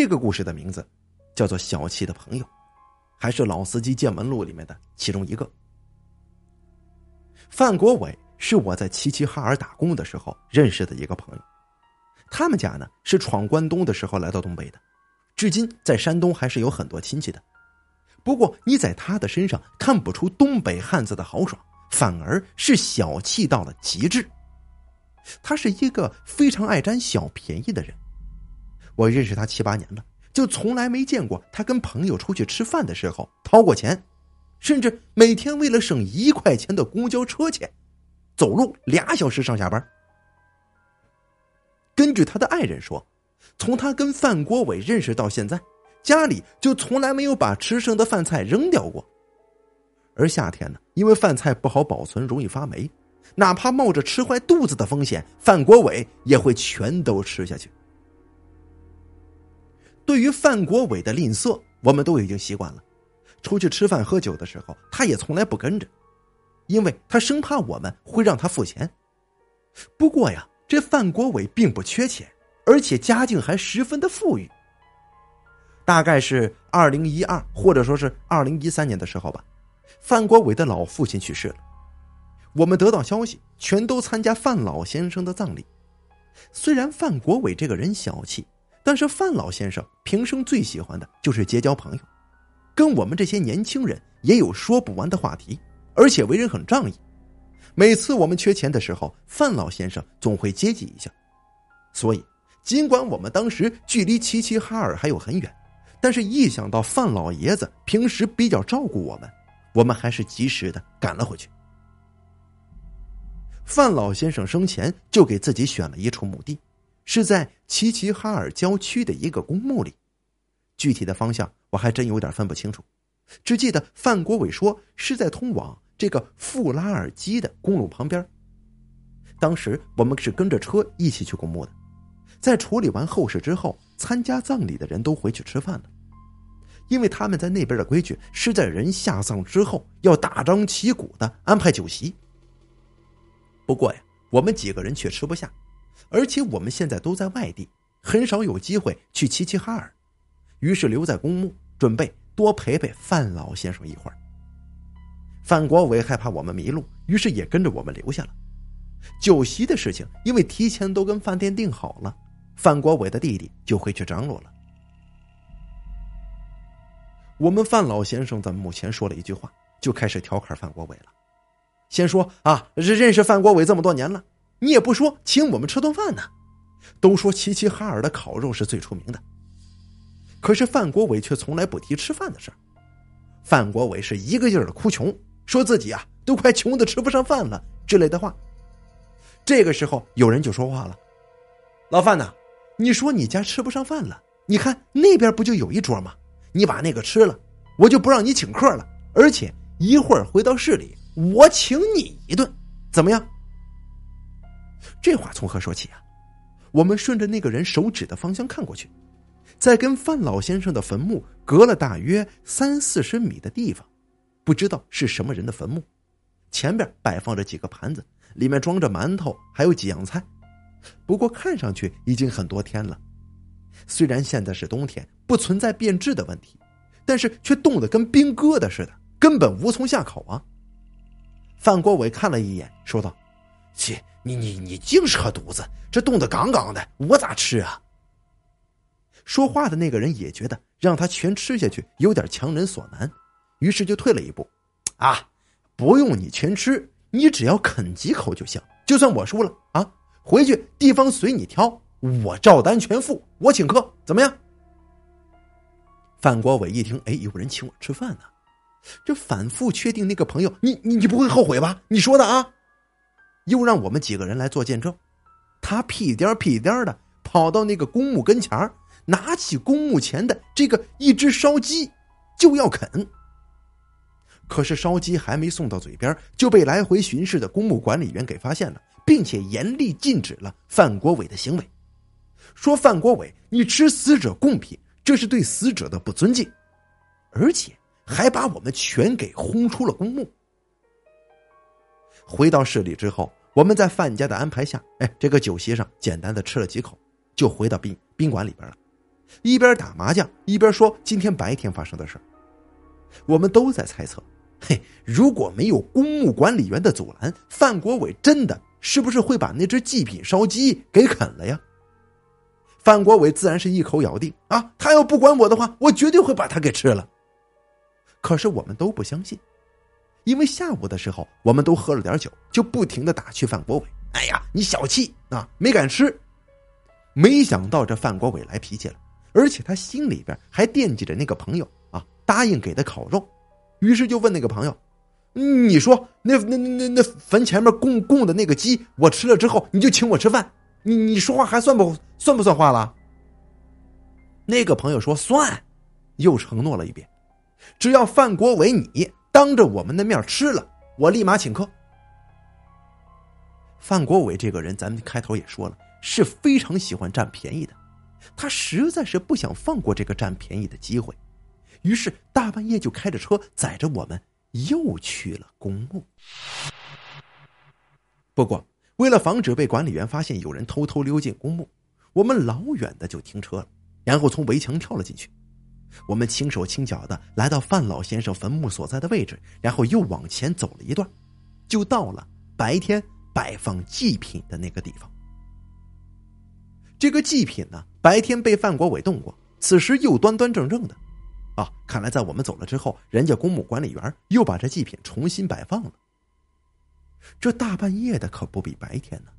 这个故事的名字叫做《小气的朋友》，还是《老司机见闻录》里面的其中一个。范国伟是我在齐齐哈尔打工的时候认识的一个朋友，他们家呢是闯关东的时候来到东北的，至今在山东还是有很多亲戚的。不过你在他的身上看不出东北汉子的豪爽，反而是小气到了极致。他是一个非常爱占小便宜的人，我认识他七八年了，就从来没见过他跟朋友出去吃饭的时候掏过钱。甚至每天为了省一块钱的公交车钱，走路俩小时上下班。根据他的爱人说，从他跟范国伟认识到现在，家里就从来没有把吃剩的饭菜扔掉过。而夏天呢，因为饭菜不好保存，容易发霉，哪怕冒着吃坏肚子的风险，范国伟也会全都吃下去。对于范国伟的吝啬，我们都已经习惯了。出去吃饭喝酒的时候，他也从来不跟着，因为他生怕我们会让他付钱。不过呀，这范国伟并不缺钱，而且家境还十分的富裕。大概是二零一二或者说是二零一三年的时候吧，范国伟的老父亲去世了，我们得到消息，全都参加范老先生的葬礼。虽然范国伟这个人小气，但是范老先生平生最喜欢的就是结交朋友。跟我们这些年轻人也有说不完的话题，而且为人很仗义。每次我们缺钱的时候，范老先生总会接济一下。所以，尽管我们当时距离齐齐哈尔还有很远，但是一想到范老爷子平时比较照顾我们，我们还是及时的赶了回去。范老先生生前就给自己选了一处墓地，是在齐齐哈尔郊区的一个公墓里。具体的方向我还真有点分不清楚，只记得范国伟说是在通往这个富拉尔基的公路旁边。当时我们是跟着车一起去公墓的，在处理完后事之后，参加葬礼的人都回去吃饭了，因为他们在那边的规矩是在人下葬之后要大张旗鼓的安排酒席。不过呀，我们几个人却吃不下，而且我们现在都在外地，很少有机会去齐齐哈尔。于是留在公墓，准备多陪陪范老先生一会儿。范国伟害怕我们迷路，于是也跟着我们留下了。酒席的事情，因为提前都跟饭店订好了，范国伟的弟弟就回去张罗了。我们范老先生在墓前说了一句话，就开始调侃范国伟了。先说啊，认识范国伟这么多年了，你也不说请我们吃顿饭呢。都说齐齐哈尔的烤肉是最出名的。可是范国伟却从来不提吃饭的事范国伟是一个劲儿的哭穷，说自己啊都快穷的吃不上饭了之类的话。这个时候有人就说话了：“老范呐，你说你家吃不上饭了，你看那边不就有一桌吗？你把那个吃了，我就不让你请客了，而且一会儿回到市里，我请你一顿，怎么样？”这话从何说起啊？我们顺着那个人手指的方向看过去。在跟范老先生的坟墓隔了大约三四十米的地方，不知道是什么人的坟墓，前边摆放着几个盘子，里面装着馒头，还有几样菜。不过看上去已经很多天了。虽然现在是冬天，不存在变质的问题，但是却冻得跟冰疙瘩似的，根本无从下口啊。范国伟看了一眼，说道：“切，你你你净扯犊子！这冻得杠杠的，我咋吃啊？”说话的那个人也觉得让他全吃下去有点强人所难，于是就退了一步。啊，不用你全吃，你只要啃几口就行。就算我输了啊，回去地方随你挑，我照单全付，我请客，怎么样？范国伟一听，哎，有人请我吃饭呢，这反复确定那个朋友，你你你不会后悔吧？你说的啊？又让我们几个人来做见证，他屁颠屁颠的跑到那个公墓跟前。拿起公墓前的这个一只烧鸡，就要啃。可是烧鸡还没送到嘴边，就被来回巡视的公墓管理员给发现了，并且严厉禁止了范国伟的行为，说范国伟，你吃死者贡品，这是对死者的不尊敬，而且还把我们全给轰出了公墓。回到市里之后，我们在范家的安排下，哎，这个酒席上简单的吃了几口，就回到宾宾馆里边了。一边打麻将一边说今天白天发生的事我们都在猜测，嘿，如果没有公墓管理员的阻拦，范国伟真的是不是会把那只祭品烧鸡给啃了呀？范国伟自然是一口咬定啊，他要不管我的话，我绝对会把他给吃了。可是我们都不相信，因为下午的时候我们都喝了点酒，就不停的打趣范国伟：“哎呀，你小气啊，没敢吃。”没想到这范国伟来脾气了，而且他心里边还惦记着那个朋友啊，答应给的烤肉，于是就问那个朋友：“你说那那那那坟前面供供的那个鸡，我吃了之后，你就请我吃饭？你你说话还算不算不算话了？”那个朋友说：“算。”又承诺了一遍。只要范国伟你当着我们的面吃了，我立马请客。范国伟这个人，咱们开头也说了，是非常喜欢占便宜的，他实在是不想放过这个占便宜的机会，于是大半夜就开着车载着我们又去了公墓。不过，为了防止被管理员发现有人偷偷溜进公墓，我们老远的就停车了，然后从围墙跳了进去。我们轻手轻脚的来到范老先生坟墓所在的位置，然后又往前走了一段，就到了白天摆放祭品的那个地方。这个祭品呢，白天被范国伟动过，此时又端端正正的，啊，看来在我们走了之后，人家公墓管理员又把这祭品重新摆放了。这大半夜的可不比白天呢，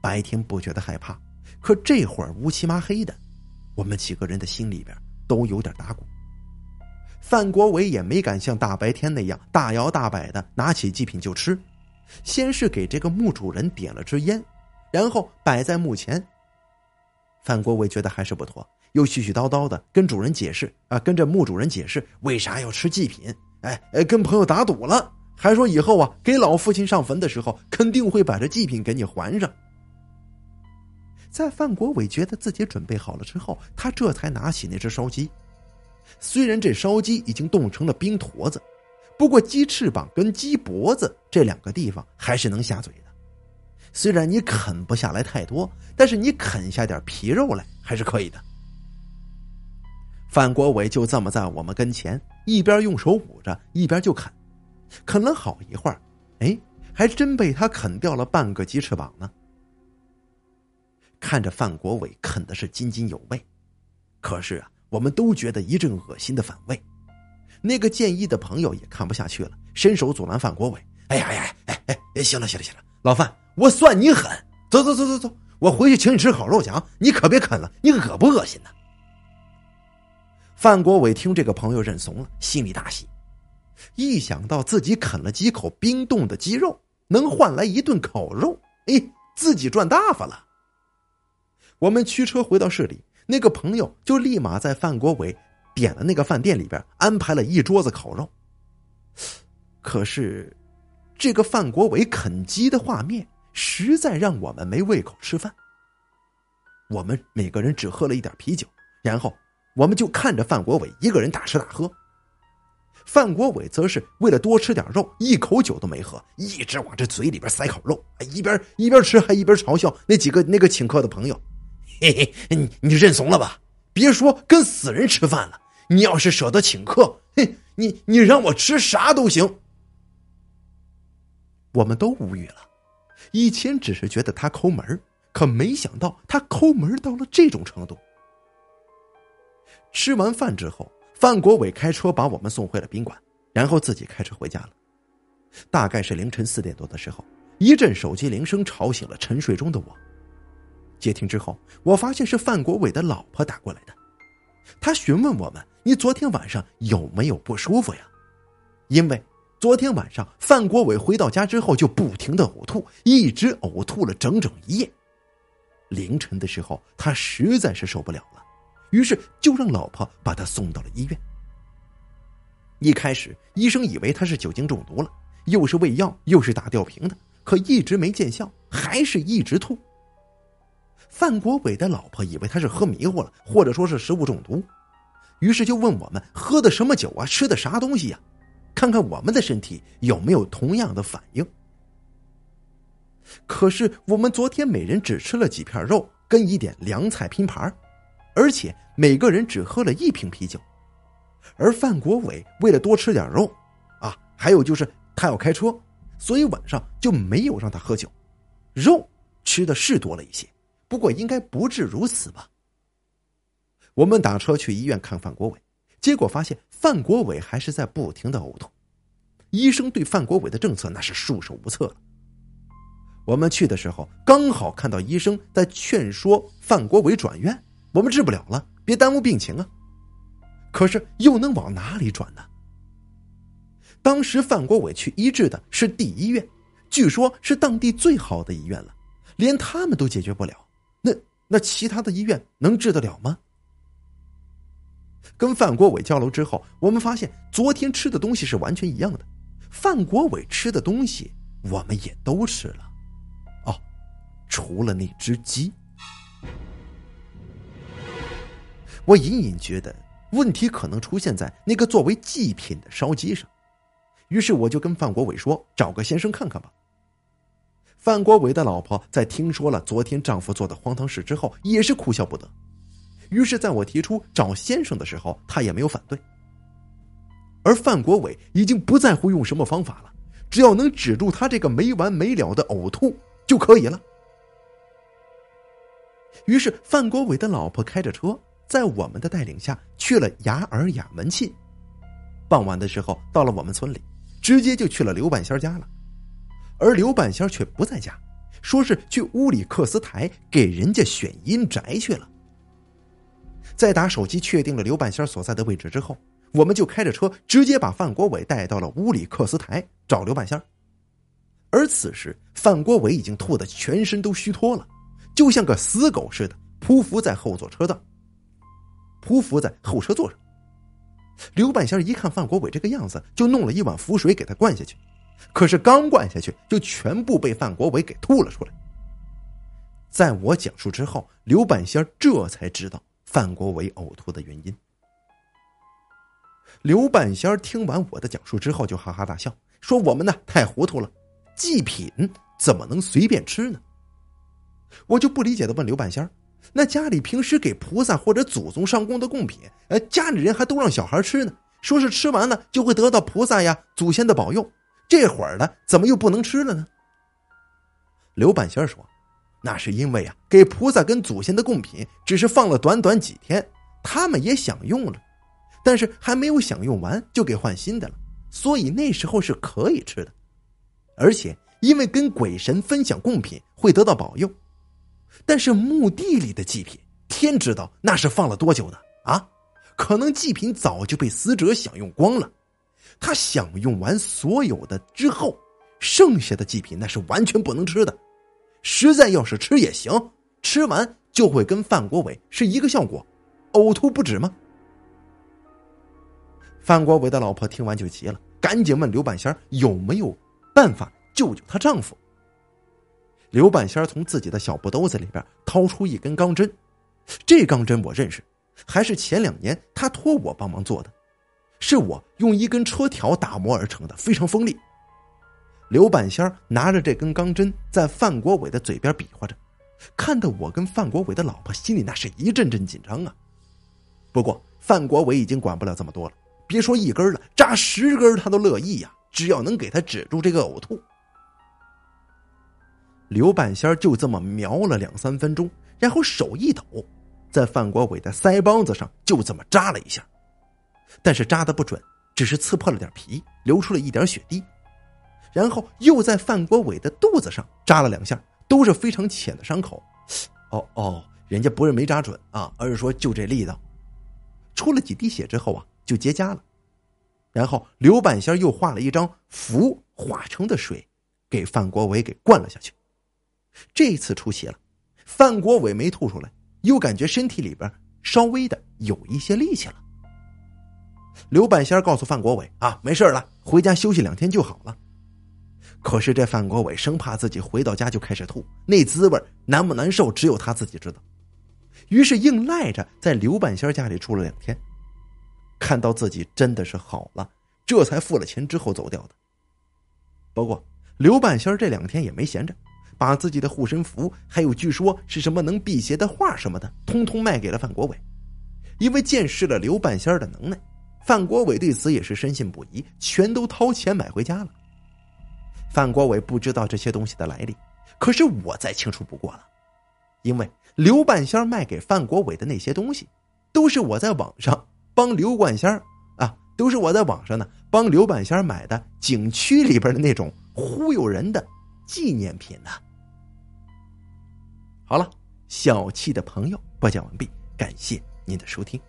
白天不觉得害怕，可这会儿乌漆麻黑的，我们几个人的心里边。都有点打鼓。范国伟也没敢像大白天那样大摇大摆的拿起祭品就吃，先是给这个墓主人点了支烟，然后摆在墓前。范国伟觉得还是不妥，又絮絮叨叨的跟主人解释啊，跟着墓主人解释为啥要吃祭品。哎哎，跟朋友打赌了，还说以后啊给老父亲上坟的时候肯定会把这祭品给你还上。在范国伟觉得自己准备好了之后，他这才拿起那只烧鸡。虽然这烧鸡已经冻成了冰坨子，不过鸡翅膀跟鸡脖子这两个地方还是能下嘴的。虽然你啃不下来太多，但是你啃下点皮肉来还是可以的。范国伟就这么在我们跟前，一边用手捂着，一边就啃，啃了好一会儿，哎，还真被他啃掉了半个鸡翅膀呢。看着范国伟啃的是津津有味，可是啊，我们都觉得一阵恶心的反胃。那个建议的朋友也看不下去了，伸手阻拦范国伟：“哎呀哎呀，哎哎哎，行了行了行了，老范，我算你狠，走走走走走，我回去请你吃烤肉去啊！你可别啃了，你恶不恶心呢？”范国伟听这个朋友认怂了，心里大喜，一想到自己啃了几口冰冻的鸡肉，能换来一顿烤肉，哎，自己赚大发了。我们驱车回到市里，那个朋友就立马在范国伟点了那个饭店里边安排了一桌子烤肉。可是，这个范国伟啃鸡的画面实在让我们没胃口吃饭。我们每个人只喝了一点啤酒，然后我们就看着范国伟一个人大吃大喝。范国伟则是为了多吃点肉，一口酒都没喝，一直往这嘴里边塞烤肉，一边一边吃还一边嘲笑那几个那个请客的朋友。嘿嘿，你你认怂了吧？别说跟死人吃饭了，你要是舍得请客，嘿，你你让我吃啥都行。我们都无语了。以前只是觉得他抠门可没想到他抠门到了这种程度。吃完饭之后，范国伟开车把我们送回了宾馆，然后自己开车回家了。大概是凌晨四点多的时候，一阵手机铃声吵醒了沉睡中的我。接听之后，我发现是范国伟的老婆打过来的。他询问我们：“你昨天晚上有没有不舒服呀？”因为昨天晚上范国伟回到家之后就不停的呕吐，一直呕吐了整整一夜。凌晨的时候，他实在是受不了了，于是就让老婆把他送到了医院。一开始，医生以为他是酒精中毒了，又是喂药又是打吊瓶的，可一直没见效，还是一直吐。范国伟的老婆以为他是喝迷糊了，或者说是食物中毒，于是就问我们喝的什么酒啊，吃的啥东西呀，看看我们的身体有没有同样的反应。可是我们昨天每人只吃了几片肉跟一点凉菜拼盘，而且每个人只喝了一瓶啤酒。而范国伟为了多吃点肉，啊，还有就是他要开车，所以晚上就没有让他喝酒。肉吃的是多了一些，不过应该不至如此吧。我们打车去医院看范国伟，结果发现范国伟还是在不停的呕吐。医生对范国伟的政策那是束手无策了。我们去的时候刚好看到医生在劝说范国伟转院，我们治不了了，别耽误病情啊。可是又能往哪里转呢？当时范国伟去医治的是第一医院，据说是当地最好的医院了，连他们都解决不了，那那其他的医院能治得了吗？跟范国伟交流之后，我们发现昨天吃的东西是完全一样的，范国伟吃的东西我们也都吃了，哦，除了那只鸡，我隐隐觉得。问题可能出现在那个作为祭品的烧鸡上，于是我就跟范国伟说：“找个先生看看吧。”范国伟的老婆在听说了昨天丈夫做的荒唐事之后，也是哭笑不得。于是，在我提出找先生的时候，他也没有反对。而范国伟已经不在乎用什么方法了，只要能止住他这个没完没了的呕吐就可以了。于是，范国伟的老婆开着车。在我们的带领下去了雅尔雅门沁，傍晚的时候到了我们村里，直接就去了刘半仙家了，而刘半仙却不在家，说是去乌里克斯台给人家选阴宅去了。在打手机确定了刘半仙所在的位置之后，我们就开着车直接把范国伟带到了乌里克斯台找刘半仙。而此时范国伟已经吐得全身都虚脱了，就像个死狗似的匍匐在后座车道。匍匐在后车座上，刘半仙一看范国伟这个样子，就弄了一碗符水给他灌下去。可是刚灌下去，就全部被范国伟给吐了出来。在我讲述之后，刘半仙这才知道范国伟呕吐的原因。刘半仙听完我的讲述之后，就哈哈大笑，说：“我们呢太糊涂了，祭品怎么能随便吃呢？”我就不理解的问刘半仙那家里平时给菩萨或者祖宗上供的贡品，呃，家里人还都让小孩吃呢，说是吃完了就会得到菩萨呀、祖先的保佑。这会儿呢，怎么又不能吃了呢？刘半仙说：“那是因为啊，给菩萨跟祖先的贡品只是放了短短几天，他们也享用了，但是还没有享用完就给换新的了，所以那时候是可以吃的。而且因为跟鬼神分享贡品会得到保佑。”但是墓地里的祭品，天知道那是放了多久的啊！可能祭品早就被死者享用光了。他享用完所有的之后，剩下的祭品那是完全不能吃的。实在要是吃也行，吃完就会跟范国伟是一个效果，呕吐不止吗？范国伟的老婆听完就急了，赶紧问刘半仙有没有办法救救她丈夫。刘半仙从自己的小布兜子里边掏出一根钢针，这钢针我认识，还是前两年他托我帮忙做的，是我用一根车条打磨而成的，非常锋利。刘半仙拿着这根钢针在范国伟的嘴边比划着，看得我跟范国伟的老婆心里那是一阵阵紧张啊。不过范国伟已经管不了这么多了，别说一根了，扎十根他都乐意呀，只要能给他止住这个呕吐。刘半仙就这么瞄了两三分钟，然后手一抖，在范国伟的腮帮子上就这么扎了一下，但是扎的不准，只是刺破了点皮，流出了一点血滴。然后又在范国伟的肚子上扎了两下，都是非常浅的伤口。哦哦，人家不是没扎准啊，而是说就这力道。出了几滴血之后啊，就结痂了。然后刘半仙又画了一张符，化成的水，给范国伟给灌了下去。这次出血了，范国伟没吐出来，又感觉身体里边稍微的有一些力气了。刘半仙告诉范国伟：“啊，没事了，回家休息两天就好了。”可是这范国伟生怕自己回到家就开始吐，那滋味难不难受，只有他自己知道。于是硬赖着在刘半仙家里住了两天，看到自己真的是好了，这才付了钱之后走掉的。不过刘半仙这两天也没闲着。把自己的护身符，还有据说是什么能辟邪的画什么的，通通卖给了范国伟。因为见识了刘半仙的能耐，范国伟对此也是深信不疑，全都掏钱买回家了。范国伟不知道这些东西的来历，可是我再清楚不过了，因为刘半仙卖给范国伟的那些东西，都是我在网上帮刘半仙啊，都是我在网上呢帮刘半仙买的景区里边的那种忽悠人的纪念品呢。好了，小气的朋友播讲完毕，感谢您的收听。